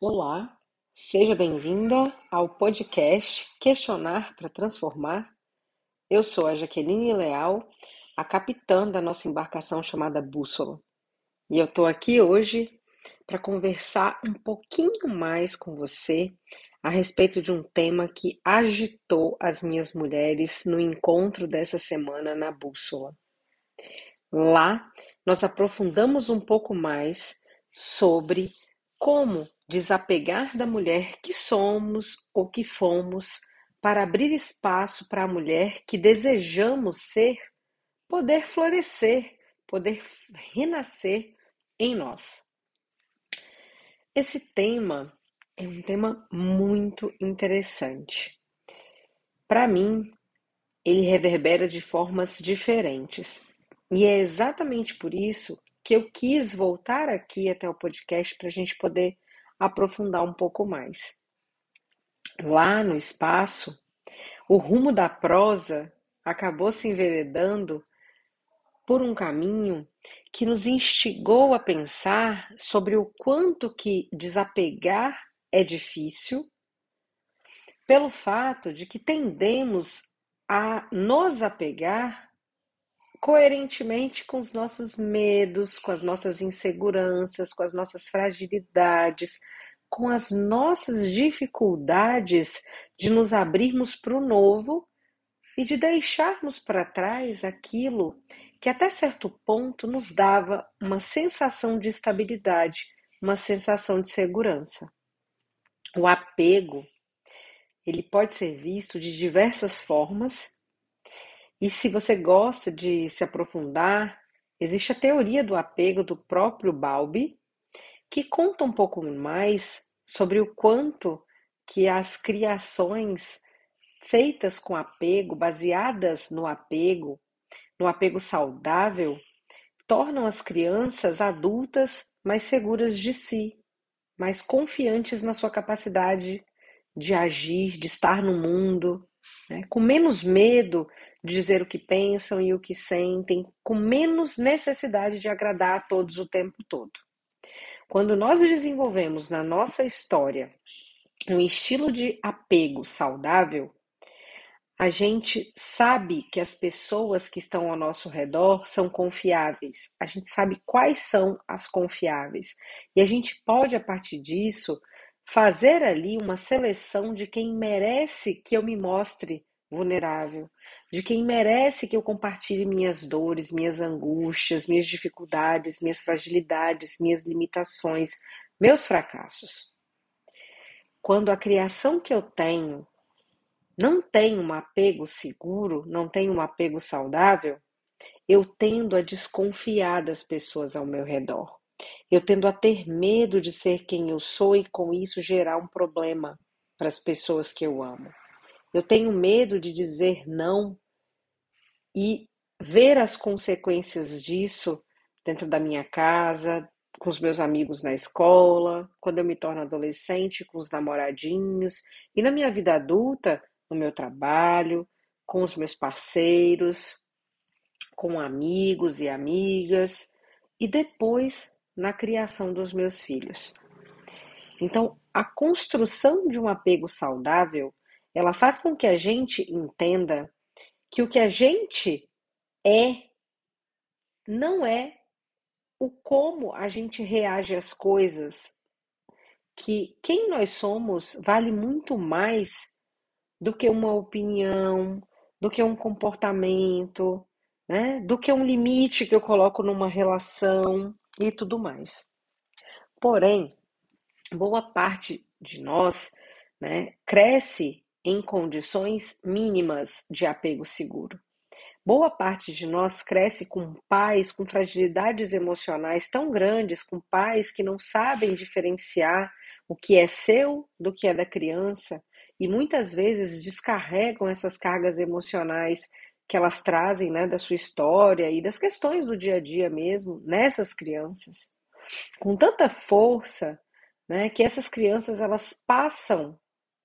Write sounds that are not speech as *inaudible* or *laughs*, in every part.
Olá, seja bem-vinda ao podcast Questionar para Transformar. Eu sou a Jaqueline Leal, a capitã da nossa embarcação chamada Bússola. E eu estou aqui hoje para conversar um pouquinho mais com você a respeito de um tema que agitou as minhas mulheres no encontro dessa semana na Bússola. Lá, nós aprofundamos um pouco mais sobre como desapegar da mulher que somos ou que fomos para abrir espaço para a mulher que desejamos ser, poder florescer, poder renascer em nós. Esse tema é um tema muito interessante. Para mim, ele reverbera de formas diferentes. E é exatamente por isso que eu quis voltar aqui até o podcast para a gente poder aprofundar um pouco mais. Lá no espaço, o rumo da prosa acabou se enveredando por um caminho que nos instigou a pensar sobre o quanto que desapegar é difícil, pelo fato de que tendemos a nos apegar coerentemente com os nossos medos, com as nossas inseguranças, com as nossas fragilidades, com as nossas dificuldades de nos abrirmos para o novo e de deixarmos para trás aquilo que até certo ponto nos dava uma sensação de estabilidade, uma sensação de segurança. O apego, ele pode ser visto de diversas formas e se você gosta de se aprofundar, existe a teoria do apego do próprio Balbi, que conta um pouco mais sobre o quanto que as criações feitas com apego, baseadas no apego, no apego saudável, tornam as crianças adultas mais seguras de si, mais confiantes na sua capacidade de agir, de estar no mundo, né? com menos medo de dizer o que pensam e o que sentem, com menos necessidade de agradar a todos o tempo todo. Quando nós desenvolvemos na nossa história um estilo de apego saudável, a gente sabe que as pessoas que estão ao nosso redor são confiáveis, a gente sabe quais são as confiáveis. E a gente pode, a partir disso, fazer ali uma seleção de quem merece que eu me mostre vulnerável, de quem merece que eu compartilhe minhas dores, minhas angústias, minhas dificuldades, minhas fragilidades, minhas limitações, meus fracassos. Quando a criação que eu tenho não tem um apego seguro, não tem um apego saudável, eu tendo a desconfiar das pessoas ao meu redor. Eu tendo a ter medo de ser quem eu sou e com isso gerar um problema para as pessoas que eu amo. Eu tenho medo de dizer não e ver as consequências disso dentro da minha casa, com os meus amigos na escola, quando eu me torno adolescente, com os namoradinhos, e na minha vida adulta, no meu trabalho, com os meus parceiros, com amigos e amigas, e depois na criação dos meus filhos. Então, a construção de um apego saudável ela faz com que a gente entenda que o que a gente é não é o como a gente reage às coisas, que quem nós somos vale muito mais do que uma opinião, do que um comportamento, né? do que um limite que eu coloco numa relação e tudo mais. Porém, boa parte de nós né, cresce em condições mínimas de apego seguro. Boa parte de nós cresce com pais com fragilidades emocionais tão grandes, com pais que não sabem diferenciar o que é seu do que é da criança e muitas vezes descarregam essas cargas emocionais que elas trazem né, da sua história e das questões do dia a dia mesmo nessas crianças com tanta força né, que essas crianças elas passam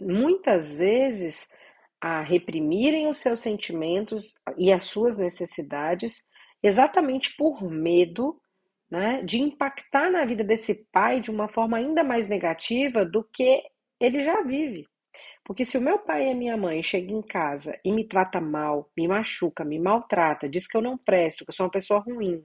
muitas vezes a reprimirem os seus sentimentos e as suas necessidades exatamente por medo né, de impactar na vida desse pai de uma forma ainda mais negativa do que ele já vive. Porque se o meu pai e a minha mãe chegam em casa e me trata mal, me machuca, me maltrata, diz que eu não presto, que eu sou uma pessoa ruim.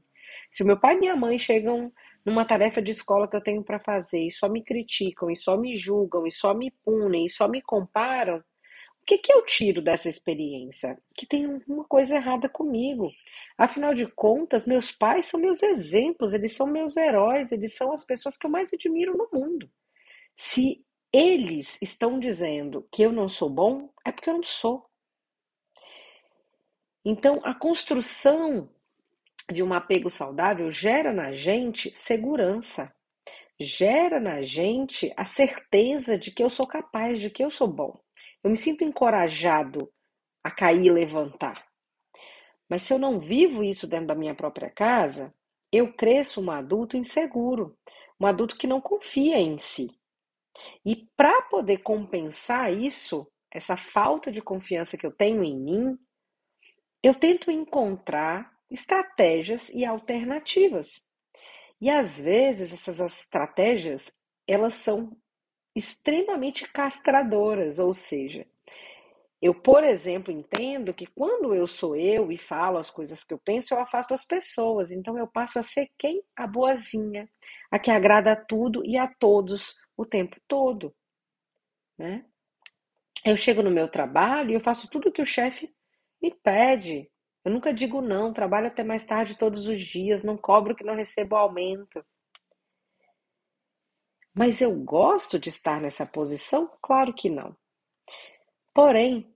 Se o meu pai e minha mãe chegam numa tarefa de escola que eu tenho para fazer e só me criticam, e só me julgam, e só me punem, e só me comparam, o que, que eu tiro dessa experiência? Que tem alguma coisa errada comigo. Afinal de contas, meus pais são meus exemplos, eles são meus heróis, eles são as pessoas que eu mais admiro no mundo. Se eles estão dizendo que eu não sou bom, é porque eu não sou. Então, a construção de um apego saudável gera na gente segurança, gera na gente a certeza de que eu sou capaz, de que eu sou bom. Eu me sinto encorajado a cair e levantar. Mas se eu não vivo isso dentro da minha própria casa, eu cresço um adulto inseguro, um adulto que não confia em si. E para poder compensar isso, essa falta de confiança que eu tenho em mim, eu tento encontrar estratégias e alternativas. E às vezes essas estratégias, elas são extremamente castradoras, ou seja, eu, por exemplo, entendo que quando eu sou eu e falo as coisas que eu penso, eu afasto as pessoas. Então eu passo a ser quem? A boazinha, a que agrada a tudo e a todos o tempo todo, né? Eu chego no meu trabalho e eu faço tudo o que o chefe me pede. Eu nunca digo não, trabalho até mais tarde todos os dias, não cobro que não recebo aumento. Mas eu gosto de estar nessa posição? Claro que não. Porém,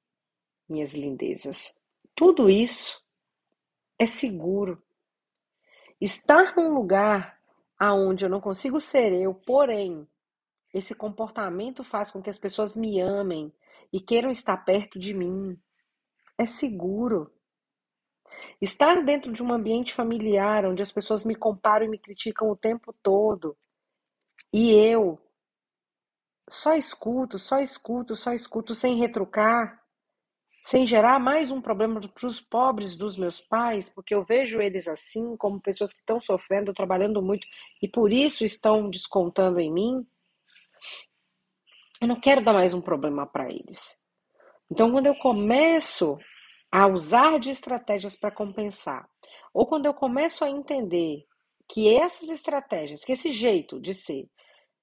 minhas lindezas, tudo isso é seguro. Estar num lugar aonde eu não consigo ser eu, porém, esse comportamento faz com que as pessoas me amem e queiram estar perto de mim. É seguro. Estar dentro de um ambiente familiar onde as pessoas me comparam e me criticam o tempo todo e eu só escuto, só escuto, só escuto sem retrucar, sem gerar mais um problema para os pobres dos meus pais, porque eu vejo eles assim como pessoas que estão sofrendo, trabalhando muito e por isso estão descontando em mim. Eu não quero dar mais um problema para eles. Então, quando eu começo a usar de estratégias para compensar, ou quando eu começo a entender que essas estratégias, que esse jeito de ser,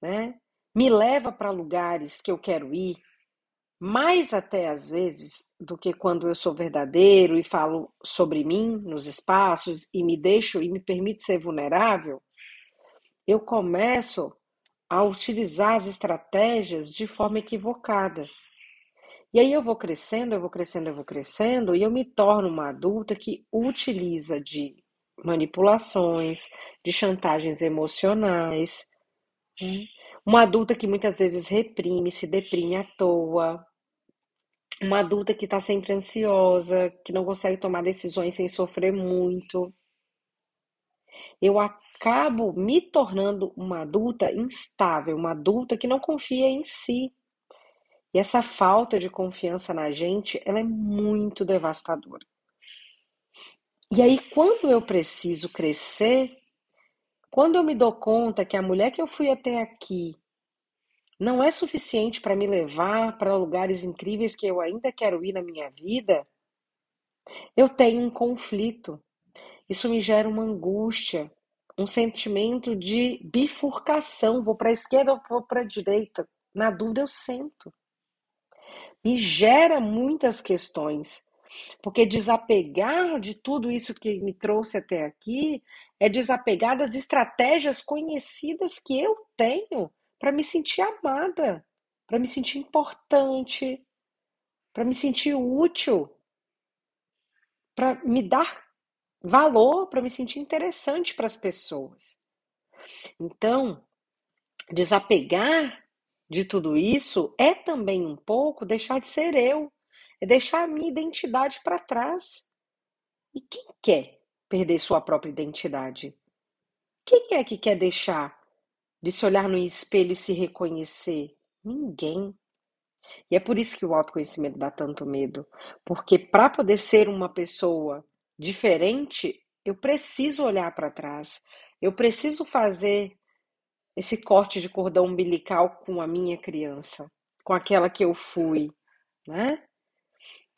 né, me leva para lugares que eu quero ir, mais até às vezes do que quando eu sou verdadeiro e falo sobre mim nos espaços e me deixo e me permito ser vulnerável, eu começo a utilizar as estratégias de forma equivocada. E aí eu vou crescendo, eu vou crescendo, eu vou crescendo, e eu me torno uma adulta que utiliza de manipulações, de chantagens emocionais. Né? Uma adulta que muitas vezes reprime, se deprime à toa. Uma adulta que está sempre ansiosa, que não consegue tomar decisões sem sofrer muito. Eu acabo me tornando uma adulta instável, uma adulta que não confia em si. E essa falta de confiança na gente, ela é muito devastadora. E aí, quando eu preciso crescer, quando eu me dou conta que a mulher que eu fui até aqui não é suficiente para me levar para lugares incríveis que eu ainda quero ir na minha vida, eu tenho um conflito. Isso me gera uma angústia, um sentimento de bifurcação, vou para a esquerda ou vou para a direita. Na dúvida eu sento. Me gera muitas questões, porque desapegar de tudo isso que me trouxe até aqui é desapegar das estratégias conhecidas que eu tenho para me sentir amada, para me sentir importante, para me sentir útil, para me dar valor, para me sentir interessante para as pessoas. Então, desapegar de tudo isso é também um pouco deixar de ser eu, é deixar a minha identidade para trás. E quem quer perder sua própria identidade? Quem é que quer deixar de se olhar no espelho e se reconhecer? Ninguém. E é por isso que o autoconhecimento dá tanto medo, porque para poder ser uma pessoa diferente, eu preciso olhar para trás. Eu preciso fazer esse corte de cordão umbilical com a minha criança, com aquela que eu fui, né?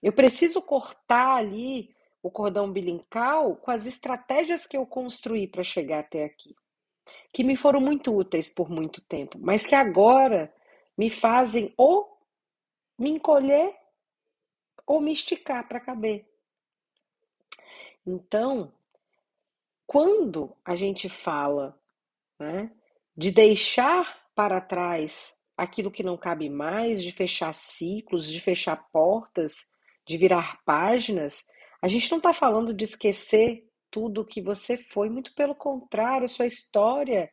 Eu preciso cortar ali o cordão umbilical com as estratégias que eu construí para chegar até aqui, que me foram muito úteis por muito tempo, mas que agora me fazem ou me encolher ou me esticar para caber. Então, quando a gente fala né, de deixar para trás aquilo que não cabe mais, de fechar ciclos, de fechar portas, de virar páginas, a gente não está falando de esquecer tudo que você foi, muito pelo contrário, sua história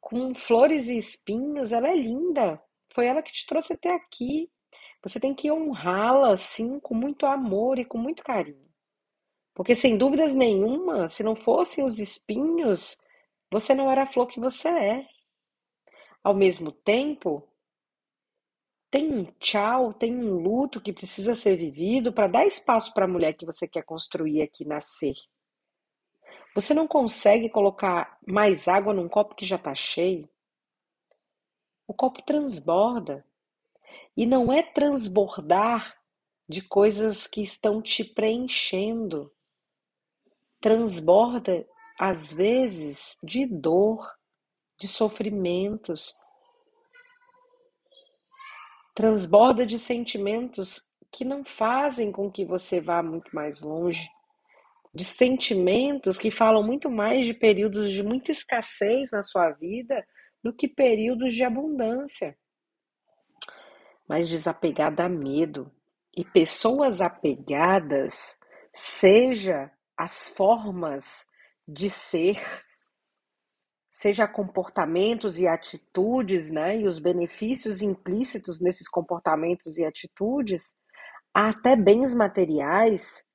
com flores e espinhos, ela é linda. Foi ela que te trouxe até aqui. Você tem que honrá-la, sim, com muito amor e com muito carinho. Porque, sem dúvidas nenhuma, se não fossem os espinhos, você não era a flor que você é. Ao mesmo tempo, tem um tchau, tem um luto que precisa ser vivido para dar espaço para a mulher que você quer construir aqui nascer. Você não consegue colocar mais água num copo que já está cheio? O copo transborda. E não é transbordar de coisas que estão te preenchendo. Transborda, às vezes, de dor, de sofrimentos. Transborda de sentimentos que não fazem com que você vá muito mais longe. De sentimentos que falam muito mais de períodos de muita escassez na sua vida do que períodos de abundância mas desapegada a medo. E pessoas apegadas, seja as formas de ser, seja comportamentos e atitudes, né, e os benefícios implícitos nesses comportamentos e atitudes, até bens materiais,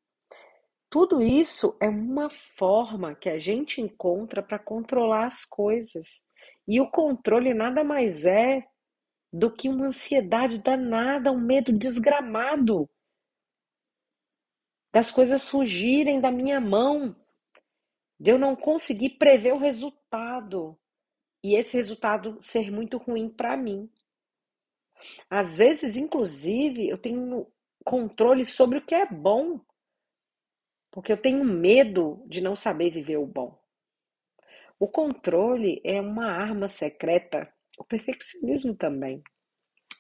tudo isso é uma forma que a gente encontra para controlar as coisas. E o controle nada mais é do que uma ansiedade danada, um medo desgramado das coisas fugirem da minha mão, de eu não conseguir prever o resultado e esse resultado ser muito ruim para mim. Às vezes, inclusive, eu tenho controle sobre o que é bom, porque eu tenho medo de não saber viver o bom. O controle é uma arma secreta o perfeccionismo também.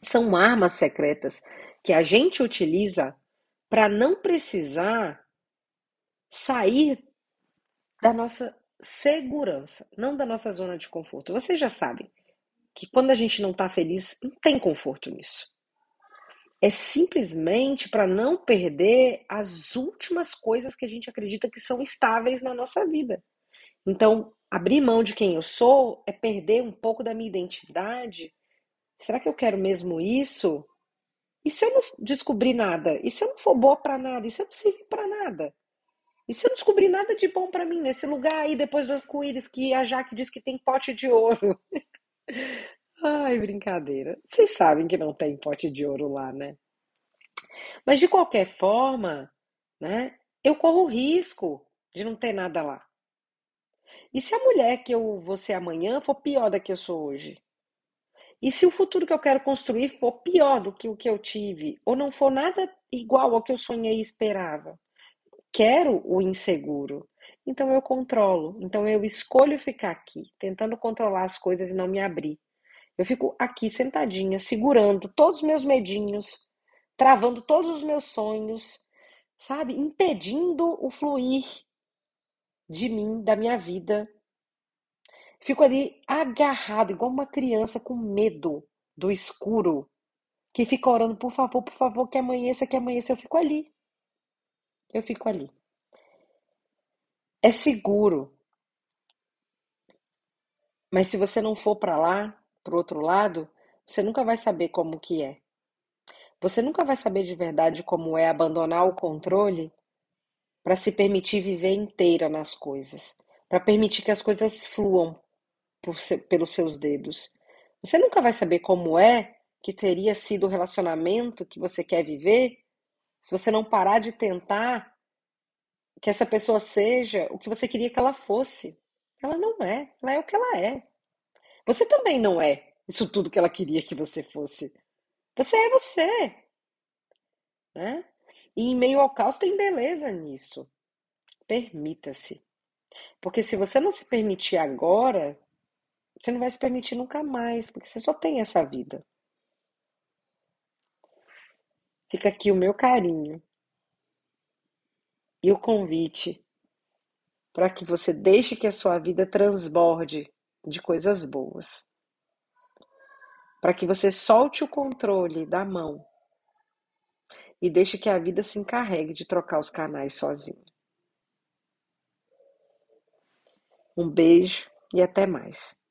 São armas secretas que a gente utiliza para não precisar sair da nossa segurança, não da nossa zona de conforto. Vocês já sabem que quando a gente não está feliz, não tem conforto nisso. É simplesmente para não perder as últimas coisas que a gente acredita que são estáveis na nossa vida. Então, abrir mão de quem eu sou é perder um pouco da minha identidade. Será que eu quero mesmo isso? E se eu não descobrir nada? E se eu não for boa para nada? E se eu não servir para nada? E se eu descobrir nada de bom para mim nesse lugar aí depois do arco-íris que a Jaque diz que tem pote de ouro? *laughs* Ai, brincadeira. Vocês sabem que não tem pote de ouro lá, né? Mas de qualquer forma, né? Eu corro o risco de não ter nada lá. E se a mulher que eu vou ser amanhã for pior da que eu sou hoje? E se o futuro que eu quero construir for pior do que o que eu tive, ou não for nada igual ao que eu sonhei e esperava? Quero o inseguro. Então eu controlo. Então eu escolho ficar aqui, tentando controlar as coisas e não me abrir. Eu fico aqui sentadinha, segurando todos os meus medinhos, travando todos os meus sonhos, sabe? Impedindo o fluir de mim, da minha vida. Fico ali agarrado, igual uma criança com medo do escuro, que fica orando, por favor, por favor, que amanheça, que amanheça. Eu fico ali. Eu fico ali. É seguro. Mas se você não for para lá, para o outro lado, você nunca vai saber como que é. Você nunca vai saber de verdade como é abandonar o controle para se permitir viver inteira nas coisas, para permitir que as coisas fluam por, pelos seus dedos. Você nunca vai saber como é que teria sido o relacionamento que você quer viver se você não parar de tentar que essa pessoa seja o que você queria que ela fosse. Ela não é, ela é o que ela é. Você também não é isso tudo que ela queria que você fosse. Você é você, né? E em meio ao caos tem beleza nisso. Permita-se. Porque se você não se permitir agora, você não vai se permitir nunca mais, porque você só tem essa vida. Fica aqui o meu carinho e o convite para que você deixe que a sua vida transborde de coisas boas. Para que você solte o controle da mão e deixe que a vida se encarregue de trocar os canais sozinho. Um beijo e até mais.